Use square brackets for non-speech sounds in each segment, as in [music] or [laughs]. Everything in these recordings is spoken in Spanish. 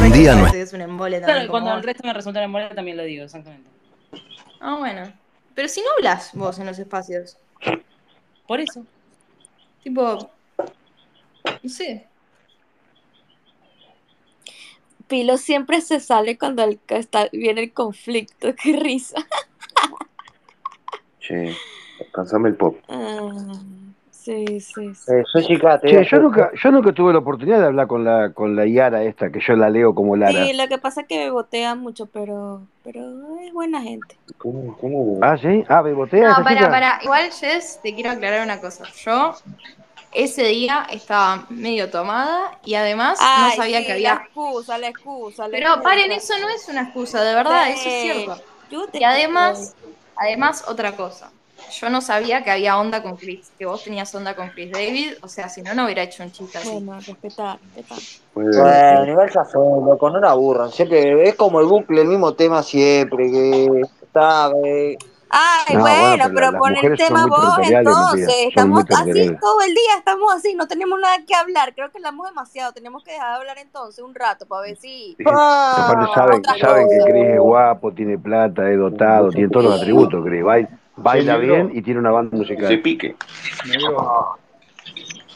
Un día no es un embole también. Claro, cuando el resto me resulta en mole también lo digo, exactamente. Ah, bueno. Pero si no hablas vos en los espacios. Por eso. Tipo. No sé. Pilo siempre se sale cuando el- está, viene el conflicto. [laughs] Qué risa. Che, descansame el pop. Ah, sí, sí, sí. Eh, Jessica, te Che, voy a yo nunca, yo nunca tuve la oportunidad de hablar con la, con la Yara esta, que yo la leo como Lara. Sí, lo que pasa es que me botea mucho, pero, pero es buena gente. ¿Cómo, cómo? Ah, sí, ah, bebotea No, para, chica. para. Igual, Jess, te quiero aclarar una cosa. Yo ese día estaba medio tomada y además Ay, no sabía sí, que La había. excusa, la excusa. la Pero excusa. paren, eso no es una excusa, de verdad, Sí, eso es cierto. yo te Y además, además, otra cosa. Yo no sabía que había onda con Chris, que vos tenías onda con Chris David, o sea, si no, no hubiera hecho un chiste así. Bueno, respetar, respetar. Bueno, igual ya fue, loco, no la aburran. Siempre es como el bucle, el mismo tema siempre, que está, eh, Ay, No, bueno, bueno, pero pero pon el tema vos entonces. Estamos así todo el día, estamos así, no tenemos nada que hablar. Creo que hablamos demasiado. Tenemos que dejar de hablar entonces un rato para ver si. Aparte saben, otra saben que. Chris es guapo, tiene plata, es dotado, tiene todos los Sí. atributos, Chris. Baila, baila bien y tiene una banda Se musical. pique. Negro,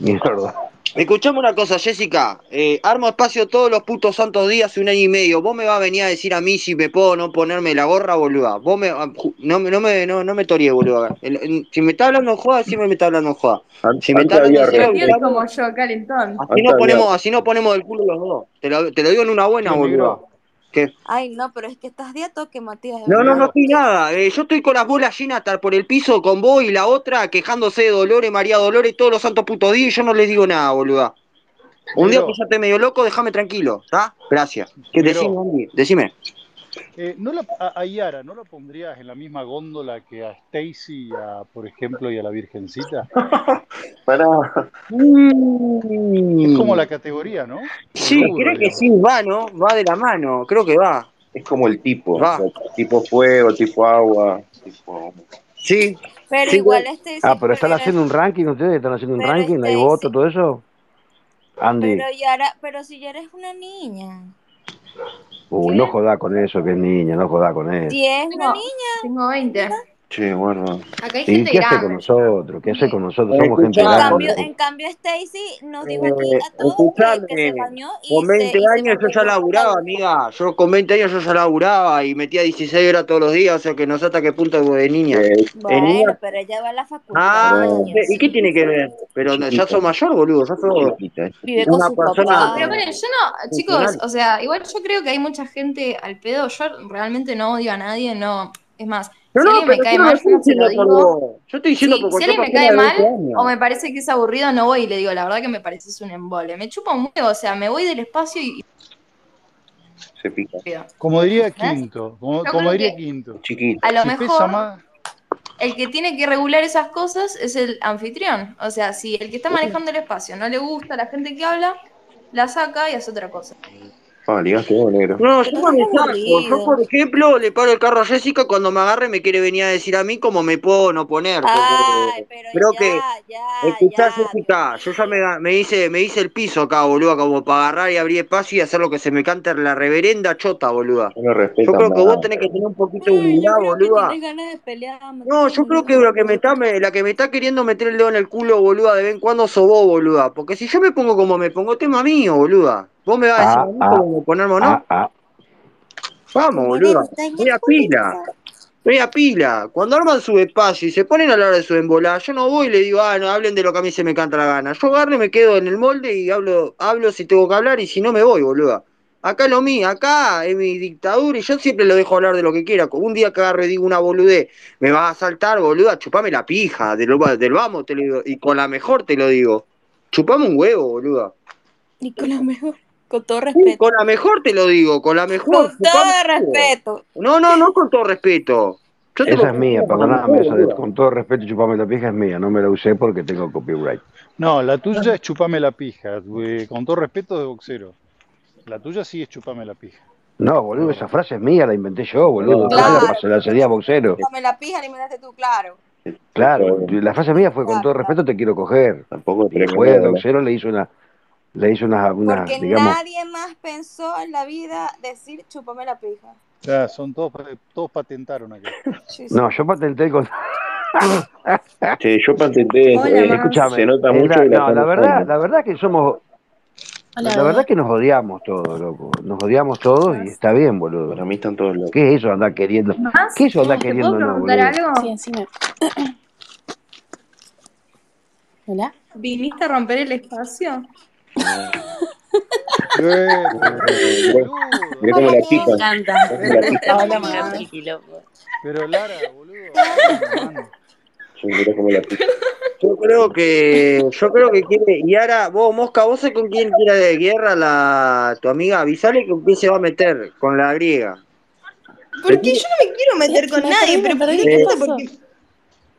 Mierda. Escuchame una cosa, Jessica. Eh, armo espacio todos los putos santos días, un año y medio. Vos me vas a venir a decir a mí si me puedo no ponerme la gorra, boluda. Vos me, ah, no, me- no me, no, no me torie, boluda. El- el- si me está hablando joda, decime me está hablando joda. Si me está hablando serio, como yo, calentón. así no ponemos, así no ponemos el culo los dos. Te lo, te lo digo en una buena, ¿Qué, boluda. Ay, no, pero es que estás de a toque, Matías. de No, no, no estoy nada. Eh, yo estoy con las bolas llenas estar por el piso con vos y la otra quejándose de Dolores, María Dolores, todos los santos putos días y yo no les digo nada, boluda. Un día que ya esté medio loco, déjame tranquilo, ¿está? Gracias. ¿Qué decime, Andy? Decime. Eh, ¿no la, a, a Yara, ¿no la pondrías en la misma góndola que a Stacy, a, por ejemplo, y a la Virgencita? [laughs] Pará. Es como la categoría, ¿no? Sí, rubro, creo que digamos. sí, va, ¿no? Va de la mano, creo que va. Es como el tipo. Va. o sea, tipo fuego, tipo agua. Tipo... Sí. Pero Sí, igual bueno. este Ah, pero están haciendo un ranking ustedes, están haciendo un ranking, hay Stacy- voto, todo eso. Andy, Pero Yara, pero si Yara es una niña. Uy, no joda con eso, que es niña, no joda con eso. Una No. niña. Tengo 20. Che, bueno. Acá hay ¿Y gente qué hace con nosotros? ¿Qué hace con nosotros? Somos gente En grande. cambio, en cambio Stacy nos dijo aquí Eh, a todos que, que escuchame, se bañó y Con 20 se, y se años yo ya laburaba, amiga. Yo con 20 años yo ya laburaba y metía 16 horas todos los días, o sea que no sé hasta qué punto de niña. Eh, Bueno, niña- pero ella va a la facultad. Ah, niña, ¿y qué sí, tiene que ver? Pero ya sos mayor, boludo, ya sos... chiquita, eh. Vive con Una su persona- papá. Pero bueno, yo no, chicos, o sea, igual yo creo que hay mucha gente al pedo. Yo realmente no odio a nadie, no. Es más, No, si no, alguien me cae mal, estoy yo no se lo diciendo por digo. vos. Yo estoy diciendo Sí, por si alguien me cae mal 20 años. o me parece que es aburrido, no voy y le digo, la verdad que me pareces un embole. Me chupa un huevo, o sea, me voy del espacio y. Se pica. Como diría Quinto, como, como diría que- Quinto. Chiquita. A lo Si mejor más, el que tiene que regular esas cosas es el anfitrión. O sea, si el que está manejando el espacio no le gusta a la gente que habla, la saca y hace otra cosa. Ah, ligaste vos, negro. No, yo no me estás saco. aburrido. Yo, por ejemplo, le paro el carro a Jessica cuando me agarre me quiere venir a decir a mí cómo me puedo no poner. Ay, pero creo ya, que ya, Escuchá, ya. Jessica, yo ya me, me hice, me hice el piso acá, boluda, como para agarrar y abrir espacio y hacer lo que se me cante la reverenda chota, boluda. No Yo creo que vos tenés que tener un poquito de Ay, humildad, boluda. tienes ganas de pelear. No, yo creo que la que me está, me- la que me está queriendo meter el dedo en el culo, boluda, de vez en cuando sos vos, boluda. Porque si yo me pongo como me pongo, tema mío, boluda. Vos me vas a decir Ah, ah, ponerme o no. Ah, ah. Vamos, boluda. Voy a pila. Voy a pila. Cuando arman su espacio y se ponen a la hora de su embolada, yo no voy y le digo, ah, no, hablen de lo que a mí se me canta la gana. Yo agarro y me quedo en el molde y hablo, hablo si tengo que hablar y si no me voy, boluda. Acá es lo mío, acá es mi dictadura y yo siempre lo dejo hablar de lo que quiera. Un día que agarro y digo una boludez, me vas a saltar, boluda, chupame la pija, del, del vamos te lo digo, y con la mejor te lo digo. Chupame un huevo, boluda. Y con la mejor, con todo Sí, respeto. con la mejor te lo digo, con la mejor. Con todo chupame respeto. No, no, no con todo respeto. Yo te Esa es mía, la perdóname, esa de, con todo respeto, chupame la pija es mía, no me la usé porque tengo copyright. no, la tuya es chupame la pija. Con todo respeto de boxero. La tuya sí es chupame la pija. No, boludo, esa frase es mía, la inventé yo, boludo. Claro. Claro. La, la sería boxero. Dame la pija, alimentaste tú, claro. Claro, la frase mía fue con todo respeto te quiero coger. Tampoco Y tenemos fue, boxero le hizo una, le hizo unas, unas Porque digamos, nadie más pensó en la vida decir chúpame la pija. Ya, son todos, todos patentaron aquí. [laughs] Sí, sí. no, yo patenté con, [laughs] Sí, yo patenté. Hola, eh, escúchame, se nota mucho la, no, la verdad, la verdad que somos, Hola, la verdad que nos odiamos todos, loco, nos odiamos todos y está bien, boludo. Para mí están todos locos. ¿Qué es eso andar queriendo? ¿Más? ¿Qué es eso andar ¿Te queriendo puedo no, preguntar boludo? algo? Sí, decime. [coughs] Hola. ¿Viniste a romper el espacio? Cómo la Me encanta. Pero Lara, boludo. mirá cómo la. Yo creo que, yo creo que quiere, y ahora vos, Mosca, vos sabés con quién quiere de guerra la, tu amiga, avisale con quién se va a meter, con la griega. Porque yo no me quiero meter con nadie, pero ¿por ¿qué qué? pasó? Porque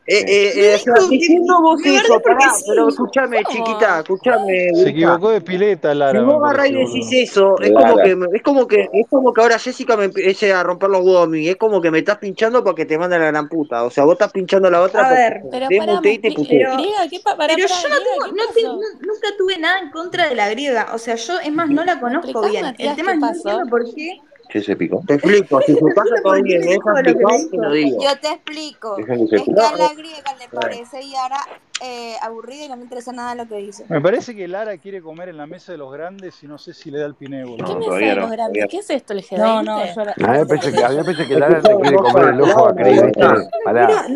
Eh, eh, eh, que- diciendo vos eso, pará, sí. pero escuchame, ¿Cómo? chiquita, escuchame, Se equivocó de pileta, Lara. Si vos agarrás y decís eso, es como que es como que es como que ahora Jessica me empiece a romper los huevos a mí, es como que me estás pinchando para que te manden a la gran puta. O sea, vos estás pinchando a la otra A ver. Pero te pará, y te. Pero- griega, ¿qué pa pará, Pero pará, yo no griega, tengo, ¿qué no te- nunca tuve nada en contra de la griega. O sea, yo, es más, no la conozco bien. El tema qué es no por qué. ¿Qué se picó? Te explico, si su casa ¿Por qué todavía me me me dijo? digo. Yo te explico. Dejen que se Es que pique. a la griega le parece Yara eh, aburrida y no le interesa nada lo que dice. Me parece que Lara quiere comer en la mesa de los grandes y no sé si le da el ¿Qué boludo. No, mesa todavía de no, los grandes? ¿Qué es esto, el G20? No, no, yo la- A mí me parece que, me Lara le quiere comer el ojo a Cris, ¿viste? Pará.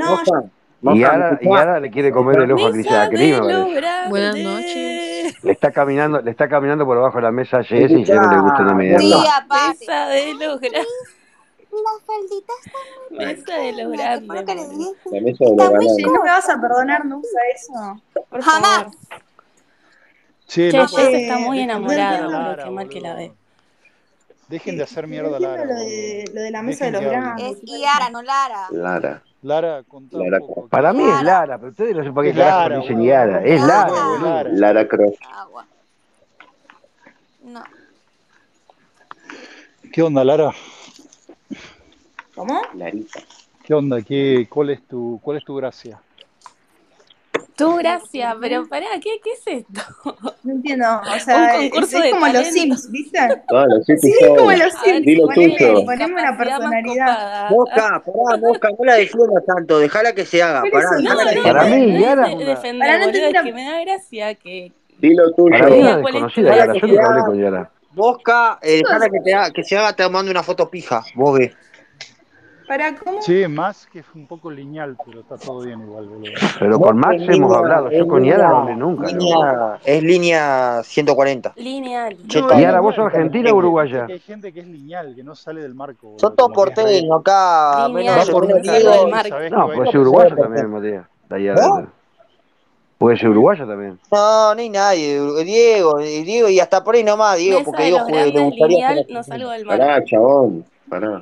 No, Y ¿me y Ara le quiere comer el ojo a Cris, Mesa a Cris, de me los parece. grandes. Buenas noches. Le está caminando, le está caminando por abajo de la mesa a Jess y Jess no le gusta Moja. aparte. Mesa de los grandes. La faldita está muy Mesa de los buena, ¿qué fue lo que le grandes. dije? La mesa de los. Che, ¿no me vas a perdonar nunca eso? Por Jamás. favor. Che, Jess está muy no boludo. Lara, Qué mal que la ve. Dejen de hacer No mierda a Lara, lo de, lo de la mesa de los grandes. Es Yara, no Lara. Lara. Lara, contá un Lara. poco. Para mí es Lara. Lara, pero ustedes no sé por qué Lara, dicen. Yara. Es Lara. Lara. Lara. Lara Croft. Agua. No. ¿Qué onda, Lara? ¿Cómo? Larita. ¿Qué onda? ¿Qué, cuál, es tu, ¿Cuál es tu gracia? Tú, gracias, pero pará, ¿qué, qué es esto? [laughs] No entiendo. O [laughs] sea, Un es, concurso es de como los talento. Sims, ¿viste? [laughs] Claro, sí, Sí, tú es como los A ver, Sims. Dilo Poneme, tuyo. poneme una personalidad. Mosca, pará, Mosca, no la defiendas tanto, dejala que se haga, pará, No, no, Para mí, es es de una- defender, Para no boludo, es que me da gracia que... Dilo Para mí tuyo. es una Diga, ¿cuál es tu desconocida, Yara. Yo nunca hablé con Yara. Mosca, eh, dejala que, te haga, que se haga, te mando una foto pija, vos ves. ¿Para cómo? Che, más que es un poco lineal, pero está todo bien igual, boludo. Pero con Max hemos línea- hablado. Yo con Yara no hablé nunca, línea- Es línea 140. Lineal. No, Yara. ¿vos sos argentina o hay gente uruguaya? que- hay gente que es lineal, que no sale del marco, boludo. Son todos porteños acá, Lineal, menos, por del marco. No, ir ser lado. también, Matías. Puede ser uruguaya también. No, hay nadie. Diego, Diego y hasta por ahí nomás, Diego, Mesa porque Diego juega, lineal, no salgo del marco. Pará, chabón. Pará.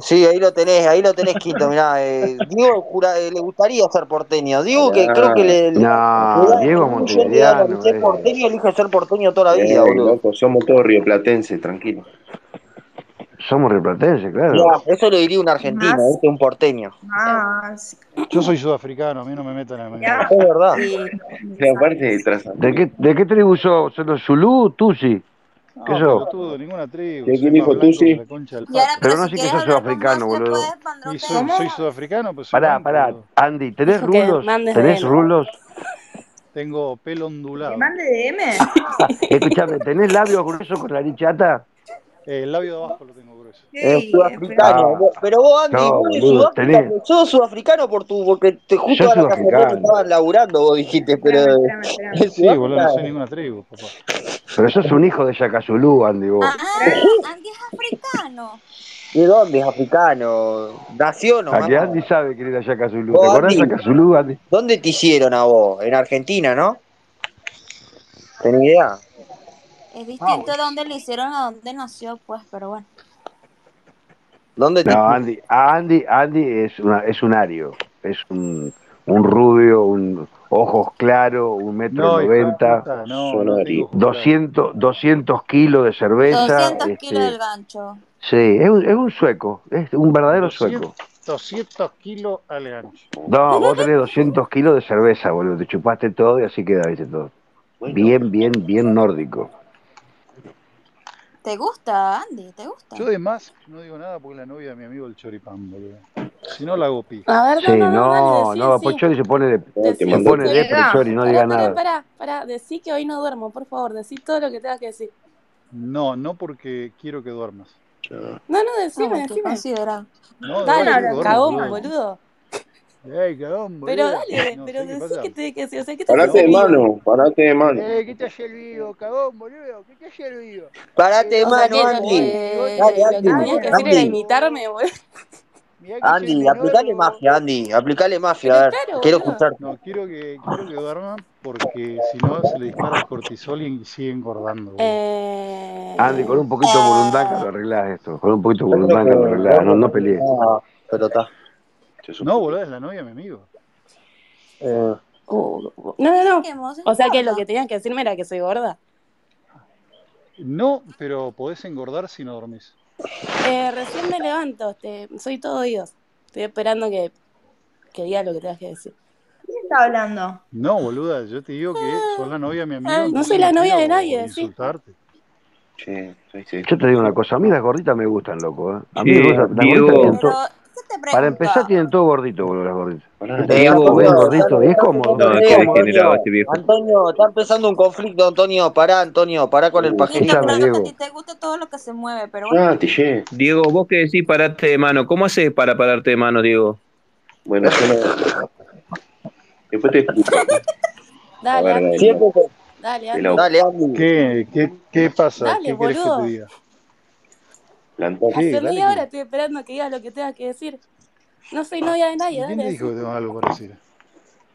Sí, ahí lo tenés, ahí lo tenés quito, mirá. Eh, Diego jura- eh, le gustaría ser porteño. Diego que creo que le, No, Diego. Montevideano. Si es eh. porteño, elige ser porteño toda la vida, Eh, boludo. loco, somos todos rioplatenses, tranquilo. Somos replatenses, claro. Ya, eso lo diría un argentino, Más. ¿viste? Un porteño. Más. Yo soy sudafricano, a mí no me metan en la Ya. Es verdad. Sí. Aparte de tras ¿De qué, ¿De qué tribu sos? ¿Son los Zulú? Tusi? No, ¿Qué sos? pelotudo, ninguna tribu. ¿Qué Soy dijo tú, sí? Pero no sé que sos sudafricano, boludo. Y soy, soy sudafricano, soy Pará, pará. Andy, ¿tenés rulos? ¿Tenés DM. rulos? Tengo pelo ¿Que ondulado. mande DM? [laughs] Escuchame, ¿tenés labios gruesos con nariz chata? Eh, el labio de abajo lo tengo grueso. Es Sí, sudafricano. Ah. Pero vos, Andy, No, vos Sudáfrica, tenés- sos sudafricano por tu, porque te justo a la casualidad que estaban laburando, vos dijiste, pero Espérame, espérame, espérame. en Sí, boludo, no soy ninguna tribu, papá. Pero sos un hijo de Yacazulú, Andy, vos. Ah, Andy es africano. ¿De dónde es africano? Nació que Andy sabe quién era Yacazulú. ¿Te acordás de Andy. Yacazulú, Andy? ¿Dónde te hicieron a vos? En Argentina, ¿no? ¿Tenés idea? Es distinto de dónde le hicieron a dónde nació, pues, pero bueno. ¿Dónde te No, Andy, a Andy, Andy es, una, es un ario. Es un, un rubio, un ojos claros, un metro noventa, no, no ari. tengo ojos claros. 200, 200 kilos de cerveza. 200 este, kilos del gancho. Sí, es un, es un sueco, es un verdadero 200, sueco. 200 kilos al gancho. No, vos tenés 200 kilos de cerveza, boludo. Te chupaste todo y así queda, viste todo. bien, bien, bien nórdico. ¿Te gusta, Andy? ¿Te gusta? Yo de más no digo nada porque la novia de mi amigo el choripán, boludo. Si no la hago pi. A ver, Sí, no, no, no, no, no, decí. después Chori se pone de, Te se pone de Llega. Chori, no Pará, diga pará, nada. pará, pará, decí que hoy no duermo, por favor, decí todo lo que tengas que decir. No, no porque quiero que duermas. No, no, decime, No, decime. considerado. No, Dale, duermas, cagón, boludo. boludo. Ey, cagón, boludo. Pero dale, No pero decí que te que decir, o sea, ¿qué te Parate de mano, parate de mano. Eh, ¿qué te hace el vivo, cagón, boludo? ¿Qué te hace el vivo? Parate de mano, Andy. que, Dale, lo que Andy. tenías que decir era Andy. imitarme, boludo. Andy, menor, aplicale magia, Andy. Aplicale magia, Pero a ver. claro, Quiero boludo. escucharte. No, quiero que, quiero que duerman porque si no se le dispara el cortisol y sigue engordando. Eh... Andy, con un poquito de burundanga lo arreglás esto. Con un poquito de burundanga lo arreglás. No, no pelees. Ah, pero está. No, boludo, es la novia mi amigo. Eh, no, no, no. O sea que lo que tenías que decirme era que soy gorda. No, pero podés engordar si no dormís. Eh, recién me levanto, te- soy todo oídos. Estoy esperando que, que digas lo que tengas que decir. ¿Quién está hablando? No, boluda, yo te digo que sos la novia de mi amigo. Ah, no soy la novia de nadie, sí. Insultarte. Sí, sí, sí. Yo te digo una cosa, a mí las gorditas me gustan, loco. ¿eh? A mí me gustan, las Diego. gorditas tienen Pero, todo- ¿qué te pregunto? Para empezar tienen todo gordito, boludo, las gorditas. Pará, Está Diego, bien Antonio, gordito y es cómodo. No, qué degenerado este viejo. Antonio, está empezando un conflicto, Antonio. Pará, Antonio, pará con el que a Diego. ti te gusta todo lo que se mueve, pero bueno. Ah, Tille. Diego, vos que decís pararte de mano, ¿cómo haces para pararte de mano, Diego? Bueno, yo no. Después te explico. [laughs] Dale, Dale. Dale. ¿Qué, qué, qué pasa? Dale, ¿Qué querés que boludo. te diga? Plantón. Sí, media hora estoy esperando que digas lo que tengas que decir. No soy novia de nadie, ¿Quién dale. te dijo que tengo algo para decir?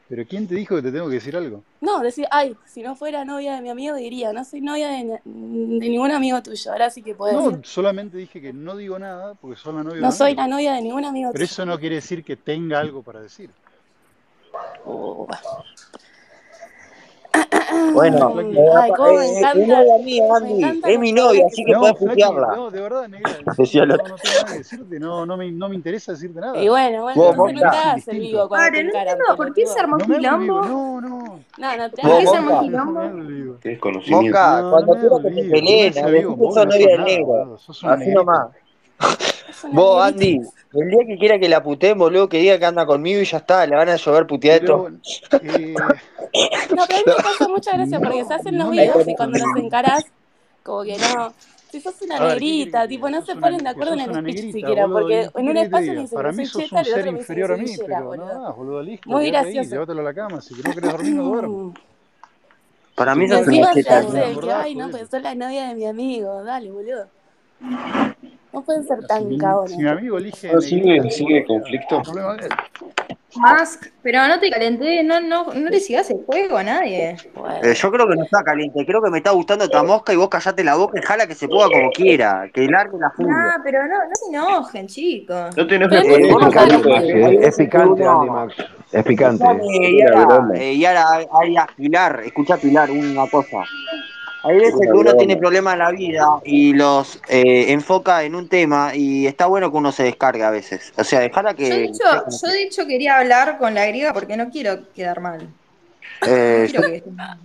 ¿Pero quién te dijo que te tengo que decir algo? No, decir, ay, si no fuera novia de mi amigo diría, no soy novia de, ni- de ningún amigo tuyo. Ahora sí que puedes No, decir. solamente dije que no digo nada porque soy la novia de No soy amigo. la novia de ningún amigo Pero tuyo. eso no quiere decir que tenga algo para decir. Oh, [coughs] Bueno, Ay, eh, cómo me eh, es mía, Andy. encanta Es mi novia, así que No, puedes putearla. no, de verdad, negra. [laughs] en no, tengo nada que decirte, no, no, me, no me interesa decirte nada. Y bueno, bueno, no te Monta. hagas el vivo cuando Padre, te no entiendo por qué se armó quilombo. no, no. No, no ¿Por qué se armó quilombo? conocimiento. Cuando que te peleen, sos novia negro. Así nomás. Es Vos. Andy, el día que quiera que la puteen, boludo, que diga que anda conmigo y ya está, le van a llover puteados. Pero, eh, No, pero a mí me causa mucha gracia porque se hacen los no videos y cuando los encarás, como que no. Si sos una ver, ¿qué querés que negrita, tipo, no se ponen de acuerdo en el speech negrita, siquiera, boludo. ¿Y porque en un espacio me diga? dicen Para mí soy sos cheta un ser otro me dice que inferior a soy mí, villera, pero nada boludo. listo. Muy gracioso. llévatelo a la cama. Si no querés dormir, no [laughs] duermas. Para mí te sos una que, ay, no, pues soy la novia de mi amigo. Dale, boludo. No pueden ser Si tan si cagones. mi amigo elige No, sigue, sigue el conflicto. problema de él. Mask, pero no te calenté, no, no, no le sigas el juego a nadie. Eh, yo creo que no está caliente, creo que me está gustando otra mosca y vos callate la boca y jala que se ponga como quiera, que largue la furia. No, pero no, no se enojen, chicos. No te enojes por Eh, hay es veces que picante, Andy. Max. Es picante. Es eh, Yara, hay a Pilar, escucha Pilar, una cosa. Hay Es veces que uno tiene problemas en la vida y los eh, enfoca en un tema y está bueno que uno se descargue a veces. O sea, dejala Yo de que... hecho, yo de hecho quería hablar con la griega porque no quiero quedar mal. No Eh, yo, quiero que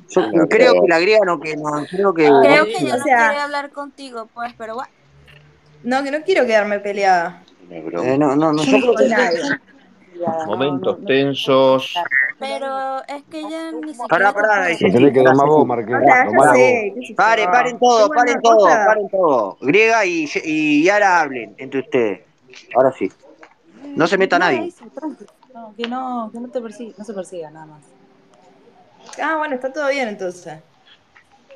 yo Una creo que la griega no, que no, creo que... Ay, Creo que ella O no sea- quiere hablar contigo, pues, pero bueno. no, que no quiero quedarme peleada. Eh, no, no, no, yo creo Momentos tensos. Pero es que ella ni siquiera Pará, pará, puede Se tenés que tomar vos, Marqués. Ya sé yo. Paren, todo, paren todo, paren todo. Griega y, y Yara hablen entre ustedes. Ahora sí. No se meta nadie. No, que no, que no te persiga, no se persiga nada más. Ah, bueno, está todo bien entonces.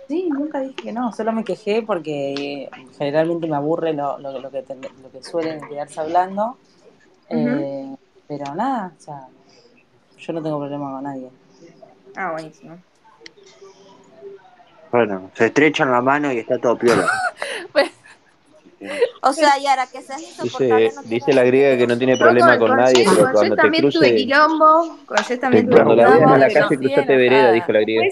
Sí, nunca dije que no, solo me quejé porque generalmente me aburre lo, lo, lo que, lo que suelen quedarse hablando. Eh, pero nada, o sea, yo no tengo problema con nadie. Ah, buenísimo. Bueno, se estrechan la mano y está todo piola. [laughs] O sea, Yara, que seas insoportable Dice, no dice la griega que no tiene problema con nadie, Jess- pero con cuando te también tuve cruce, quilombo, con Jess también tuve cuando la veas en la calle, cruzate vereda, dijo la griega.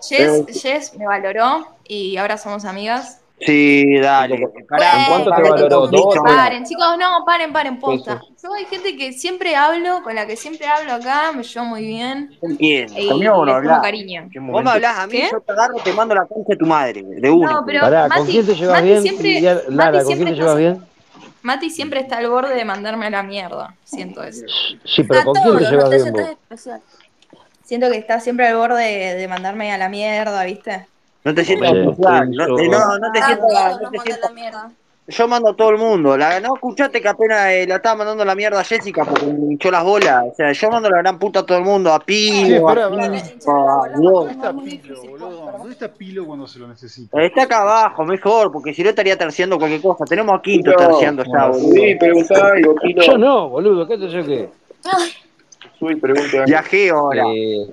Jess, Jess me valoró y ahora somos amigas. Sí, dale. Pará, ¿En cuánto te valoró? ¿Dos? Paren, chicos, no, paren, paren, posta. Yo hay gente que siempre hablo, con la que siempre hablo acá, me llevo muy bien. Y Conmigo no hablás. cariño. Vos me hablás a mí, ¿Qué? yo te agarro, te mando la concha de tu madre, de una. No, pero Pará, ¿con Mati- quién te llevas Mati bien? siempre- ya- Mati Lara, ¿con siempre quién te llevas está- bien? Mati siempre está al borde de mandarme a la mierda. Siento eso. Sí, pero ¿con quién te llevas bien vos? Siento que está siempre al borde de, de mandarme a la mierda, ¿viste? No te sientas Sí. No, no, no te A sientas. todos no nos te mandan sientas- la mierda. Yo mando a todo el mundo. La, no escuchaste que apenas eh, la estaba mandando la mierda a Jessica porque me hinchó las bolas. O sea, yo mando la gran puta a todo el mundo. A Sí, Pino, espera, a espera. Pipo, a ¿Dónde vos. está muy Pilo. ¿Dónde está Pilo cuando se lo necesita? Está acá abajo, mejor, porque si no estaría terciando cualquier cosa. Tenemos a Quinto Pilo, terciando ya, boludo. subí, preguntá algo, Pilo. Yo no, boludo, ¿qué te sé qué? Subí, pregunta. Viajeo ahora. Eh,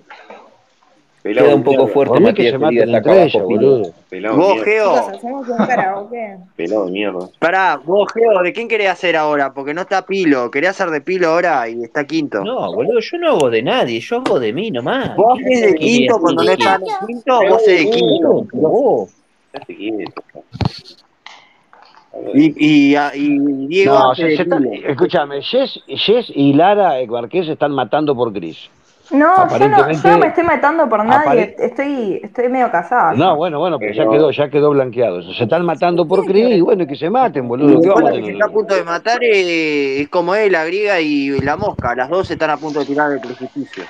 Pelado queda un poco mierda. fuerte, que Matías, se que acá entre Pilo. boludo. Pelado Vos, mierda. Geo. hacemos un karaoke. [laughs] Pelado de mierda. Pará, vos, Geo, ¿de quién querés hacer ahora? Porque no está Pilo. Quería hacer de Pilo ahora y está Quinto. No, boludo, yo no hago de nadie, yo hago de mí nomás. Vos ¿Quién haces de Quinto cuando no quién? está en Quinto, vos haces de Quinto. Vos. Y, y, y Diego No, se, se escúchame, Jess, Jess y Lara Marqués se están matando por Cris. No, yo no, yo no me estoy matando por nadie, apare- estoy, estoy medio casada. No, bueno, bueno, pero ya quedó, ya quedó blanqueado. Se están matando por Cris y bueno, que se maten, boludo. ¿Qué después vamos a tener? está a punto de matar es, como es la griega y la mosca. Las dos están a punto de tirar del precipicio.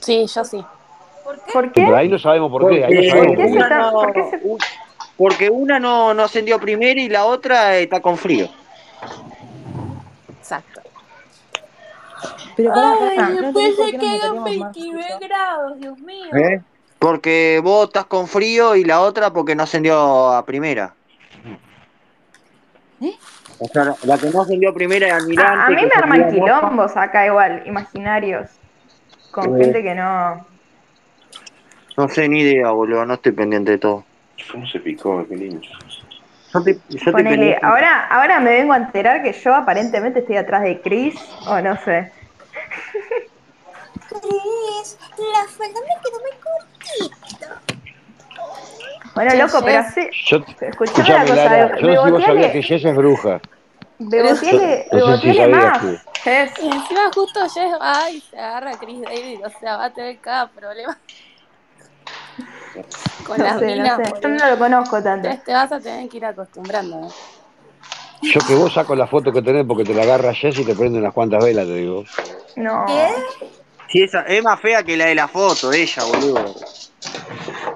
Sí, yo sí. ¿Por Pero qué? ahí no sabemos por qué, ahí no Porque sabemos ¿Por qué por se qué. una está- no- por qué se- un- porque una no, no ascendió primero y la otra está con frío. Exacto. Pero Ay, ¿no entendés después se quedan mataríamos más 29 justo? grados, Dios mío. ¿Eh? Porque vos estás con frío y la otra porque no ascendió a primera. ¿Eh? O sea, la- que no ascendió a primera es Almirante. A, a mí me arman quilombos acá igual, imaginarios. Con Eh. gente que no. No sé ni idea, boludo. No estoy pendiente de todo. ¿Cómo se picó? Qué lindo. Yo yo Ponele, ahora, ahora me vengo a enterar que yo aparentemente estoy atrás de Chris, o no sé. Cris, la falda me quedó muy cortita. Bueno, loco, pero sí. Yo, Escuchame una escuchame, cosa, Lara, yo no sé si vos sabías que Jess es bruja. Beboteale sabías más. Jess. Y encima justo Jess va y se agarra a Chris David, o sea, va a tener cada problema. [laughs] Con No las sé, minas, no sé. Yo no lo conozco tanto. Entonces te vas a tener que ir acostumbrando. ¿eh? Yo que vos saco la foto que tenés porque te la agarra Jess y te prende unas cuantas velas, te digo. No. ¿Qué? Sí, esa, es más fea que la de la foto de ella, boludo.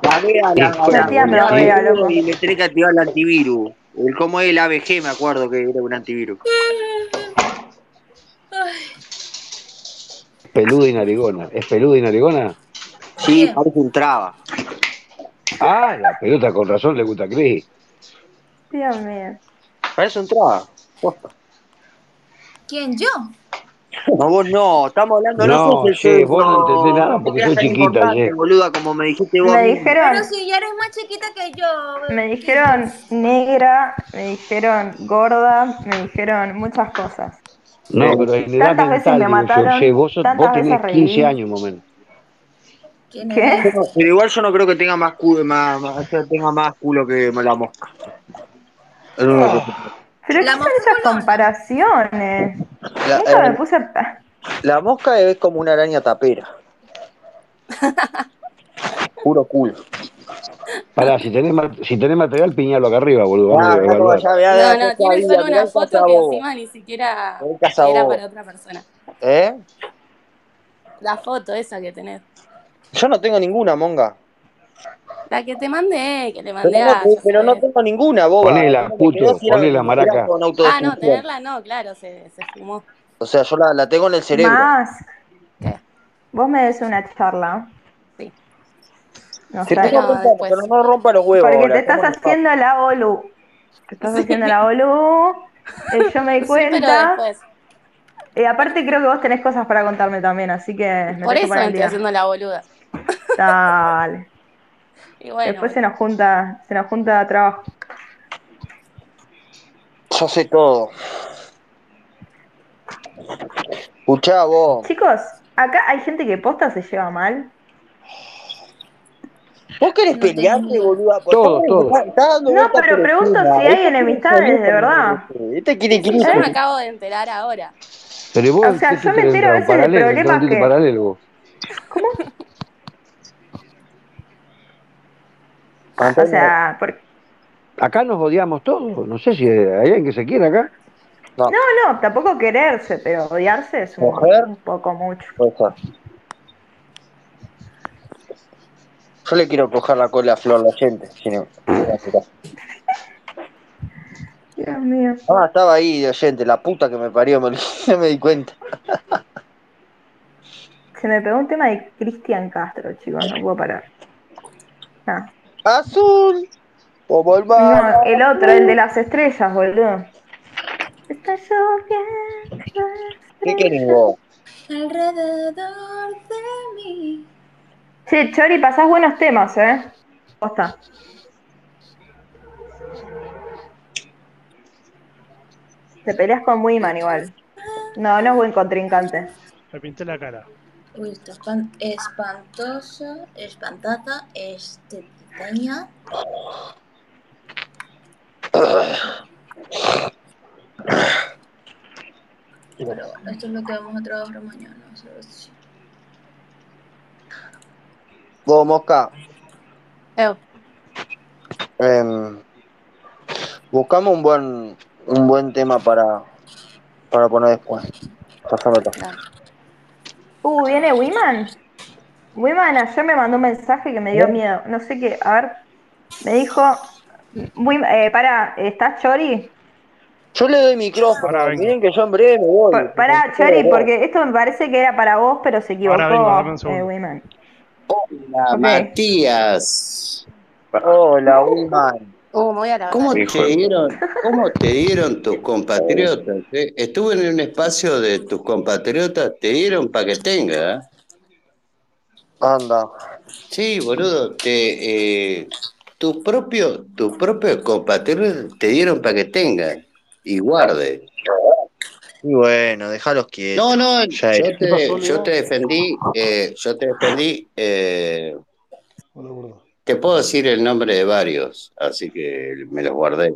La vea, la, Sí, la, loco. y le tenés que activar el antivirus. El, como es el ABG, me acuerdo que era un antivirus. Peluda y narigona. ¿Es peluda y narigona? Sí, parece un traba. Ah, la pelota con razón le gusta a Chris. Dios mío. Parece un traba. Posta. ¿Quién, yo? [laughs] No, vos no, estamos hablando No, el sí, vos no entendés nada porque tan chiquita, Jess. boluda, como me dijiste vos. Me dijeron, Pero si ya eres más chiquita que yo. me dijeron negra, me dijeron gorda, me dijeron muchas cosas. No, pero en edad Tantas veces mental, me digo yo, mataron, che, vos, vos tenés veces reviví. 15 años, más o menos. ¿Quién ¿Qué? Pero igual yo no creo que tenga más culo, más, más- o sea, tenga más culo que la mosca. Único que- Pero La ¿qué son esas comparaciones? La, Nunca me eh, puse a... la mosca es como una araña tapera. [laughs] Puro culo. Pará, si tenés, si tenés material, piñalo acá arriba, boludo. Ah, No, no, tiene sabía, solo una foto que encima ni siquiera era para otra persona. ¿Eh? La foto esa que tenés. Yo no tengo ninguna, monga. La que te mandé, que le mandé Pero no, a... pero no tengo ninguna, boba. Ponela, ¿Cómo te puto, si ponela, maraca. con Ah, no, tenerla no, claro, se, se fumó. O sea, yo la, la tengo en el cerebro. Más. ¿Qué? Vos me des una charla. Sí. No sé. te Pero rompa- pero no rompa los huevos. Porque ahora, te estás haciendo la bolu. Te estás haciendo la bolu. eh, yo me [laughs] di cuenta. Y aparte creo que vos tenés cosas para contarme también, así que me Por eso me estoy día. haciendo la boluda. Dale. [laughs] Y bueno, Después se nos junta, se nos junta trabajo. Yo sé todo. Escuchá vos. Chicos, acá hay gente que posta se lleva mal. ¿Vos querés pelearte, boluda? Estás- estás dando No, pero por pregunto si hay Este enemistades de verdad. con- Este quiere Sí, yo me acabo de enterar ahora. Pero vos, O sea, ¿qué yo me entero a veces de problemas ¿Un que- paralelo O sea, por- Acá nos odiamos todos. No sé si hay alguien que se quiera acá. no, no, no, tampoco quererse, pero odiarse es un, Mujer. un poco mucho. Yo le quiero coger la cola a Flor la gente. Si no, Dios mío. Ah, estaba ahí de oyente, la puta que me parió, me, [laughs] no me di cuenta. Se me pegó un tema de Cristian Castro, chicos, no puedo parar. No. Azul, como el mar. No, el otro, el de las estrellas, boludo. Está lloviendo ¿Qué querés vos? Alrededor de mí. Che, Chori, pasás buenos temas, ¿eh? Posta. Te peleas con Wiman igual. No, no es buen contrincante. Me pinté la cara. Uy, está espan- espantosa, espantada, estetitaña. Pero esto es lo que vamos a trabajar mañana. ¿sabes? Vos, Mosca, Eu, em, buscamos un buen un buen tema para, para poner después. Pásame todo. dale. Uh, ¿viene Wiman? Wiman ayer me mandó un mensaje que me dio miedo. No sé qué, a ver. Me dijo. Wim- eh, para, ¿estás Chori? Yo le doy micrófono, vengo. miren que yo en breve me voy. Por- Pará, Chori, porque esto me parece que era para vos, pero se equivocó. Ahora vengo, eh, Wiman. Hola, Ok. Matías. Hola, Wiman. Me voy a la ¿Cómo te dieron, [laughs] cómo te dieron tus compatriotas? eh? Estuve en un espacio de tus compatriotas, te dieron para que tenga. Anda. Sí, boludo, te, eh, tus propios tus propios compatriotas te dieron para que tenga y guarde. Y bueno, déjalos quietos. No, no, Ya yo te, yo te defendí, eh, yo te defendí, eh, te puedo decir el nombre de varios, así que me los guardé.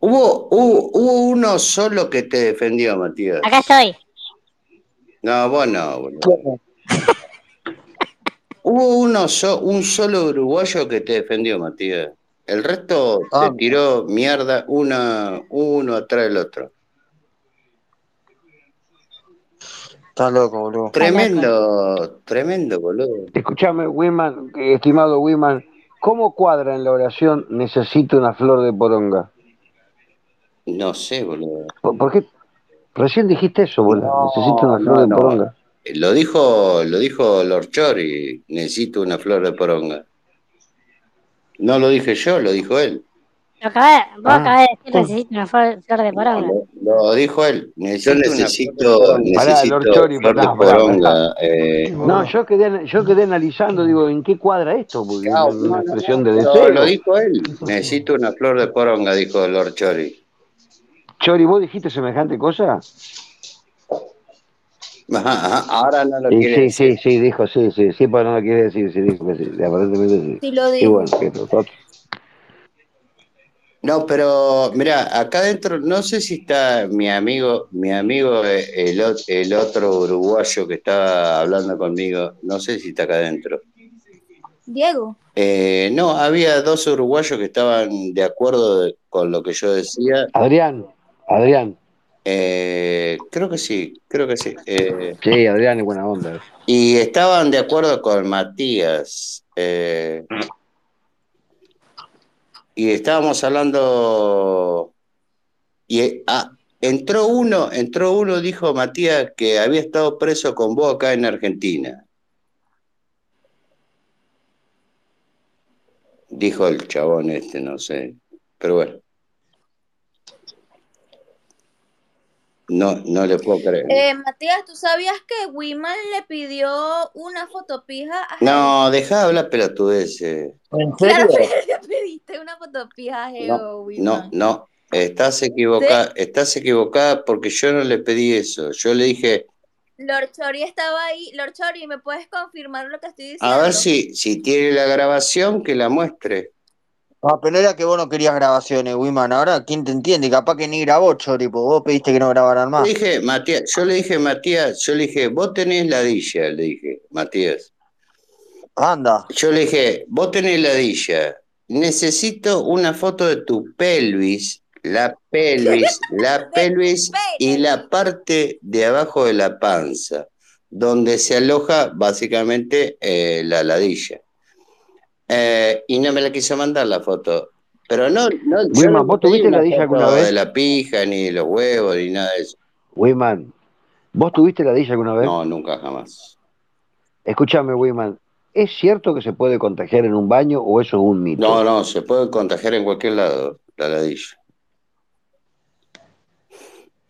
Hubo, hubo, hubo uno solo que te defendió, Matías. Acá estoy. No, vos no, boludo. [laughs] Hubo uno so- un solo uruguayo que te defendió, Matías. El resto Ah. te tiró mierda una, uno atrás del otro. Estás loco, boludo. Tremendo, tremendo, boludo. Escúchame, Wiman, eh, estimado Wiman, ¿cómo cuadra en la oración necesito una flor de poronga? No sé, boludo. ¿Por, por qué? Recién dijiste eso, boludo. No, necesito una flor no, de no. poronga. Lo dijo, lo dijo Lord Chori, necesito una flor de poronga. No lo dije yo, lo dijo él. Lo acabé, vos Ah. acabás de decir necesito una flor, flor de poronga. Lo, lo dijo él. Necesito Yo una necesito, flor de poronga. Pará, necesito Lord Chori, Flor de pará, poronga. eh, No, yo quedé, yo quedé analizando, digo, ¿en qué cuadra esto? Porque no, es una expresión de deseo. lo dijo él. Necesito una flor de poronga, dijo Lord Chori. Chori, ¿vos dijiste semejante cosa? Ajá, ajá, Ahora no lo Sí, quiere sí, decir. sí, sí, dijo, sí, sí, sí, pero no lo quiere decir, sí, dijo que sí, aparentemente sí. Sí lo Y dijo. bueno, que nosotros. No, pero mira, acá adentro no sé si está mi amigo, mi amigo eh, el, otro uruguayo que estaba hablando conmigo, no sé si está acá adentro. Diego. Eh, no, había dos uruguayos que estaban de acuerdo de- con lo que yo decía. Adrián, Adrián, Eh, creo que sí, creo que sí. Eh, sí, Adrián es buena onda. y estaban de acuerdo con Matías. eh, y estábamos hablando. Y ah, entró uno, entró uno, dijo Matías, que había estado preso con vos acá en Argentina. Dijo el chabón este, no sé. Pero bueno. No, no le puedo creer. Eh, Matías, ¿tú sabías que Wiman le pidió una fotopija a No, deja de hablar pelotudeces. ¿En Claro serio? que le [laughs] pediste una fotopija a Geo, No, Wiman. no, estás equivocada, estás equivocada porque yo no le pedí eso. Yo le dije, Lord Chori estaba ahí. Lord Chori, ¿me puedes confirmar lo que estoy diciendo? A ver si, si tiene la grabación, que la muestre. Ah, pero era que vos no querías grabaciones, Wiman. Ahora, ¿quién te entiende? Capaz que ni grabó, Chori, pues vos pediste que no grabaran Yo más. le dije, Matías, yo le dije, Matías, yo le dije, vos tenés ladilla, le dije, Matías. Anda. Yo le dije, vos tenés ladilla, necesito una foto de tu pelvis, la pelvis, [laughs] la pelvis y la parte de abajo de la panza, donde se aloja básicamente eh, la ladilla. Eh, y no me la quiso mandar la foto. Pero no, no ¿vos tuviste una ladilla foto alguna vez? de la pija, ni de los huevos, ni nada de eso. Wiman, ¿vos tuviste ladilla alguna vez? No, nunca jamás. Escúchame, Wiman, ¿es cierto que se puede contagiar en un baño o eso es un mito? No, no, se puede contagiar en cualquier lado, la ladilla.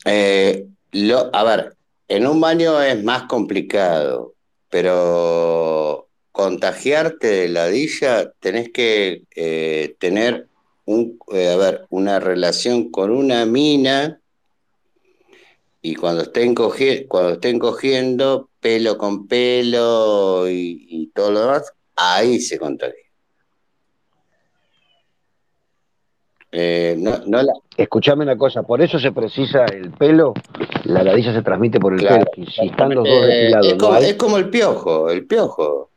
Eh, lo, a ver, en un baño es más complicado, pero contagiarte de ladilla tenés que eh, tener un, eh, a ver, una relación con una mina y cuando estén, cogi- cuando estén cogiendo pelo con pelo y, y todo lo demás, ahí se contagia. Eh, no, no la, Escuchame una cosa, por eso se precisa el pelo, la ladilla se transmite por el Claro, pelo. Si, están los dos depilados, es, ¿no como, hay? es como el piojo, el piojo.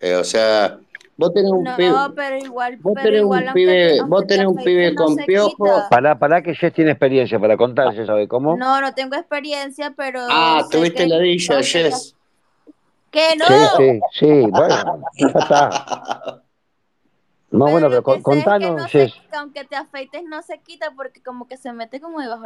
Eh, o sea, vos tenés un pibe, No, pero igual, vos pero tenés igual, un pibe, vos tenés un pibe no con piojo. Pará, pará que Jess tiene experiencia para contar, ¿ya sabe cómo? No, no tengo experiencia, pero Ah, sé tuviste aunque te, Jess. que no, Sí, sí, sí, bueno, ya está. [laughs] No, pero bueno, pero que contanos, no se, que aunque te afeites no se quita porque como que se mete como debajo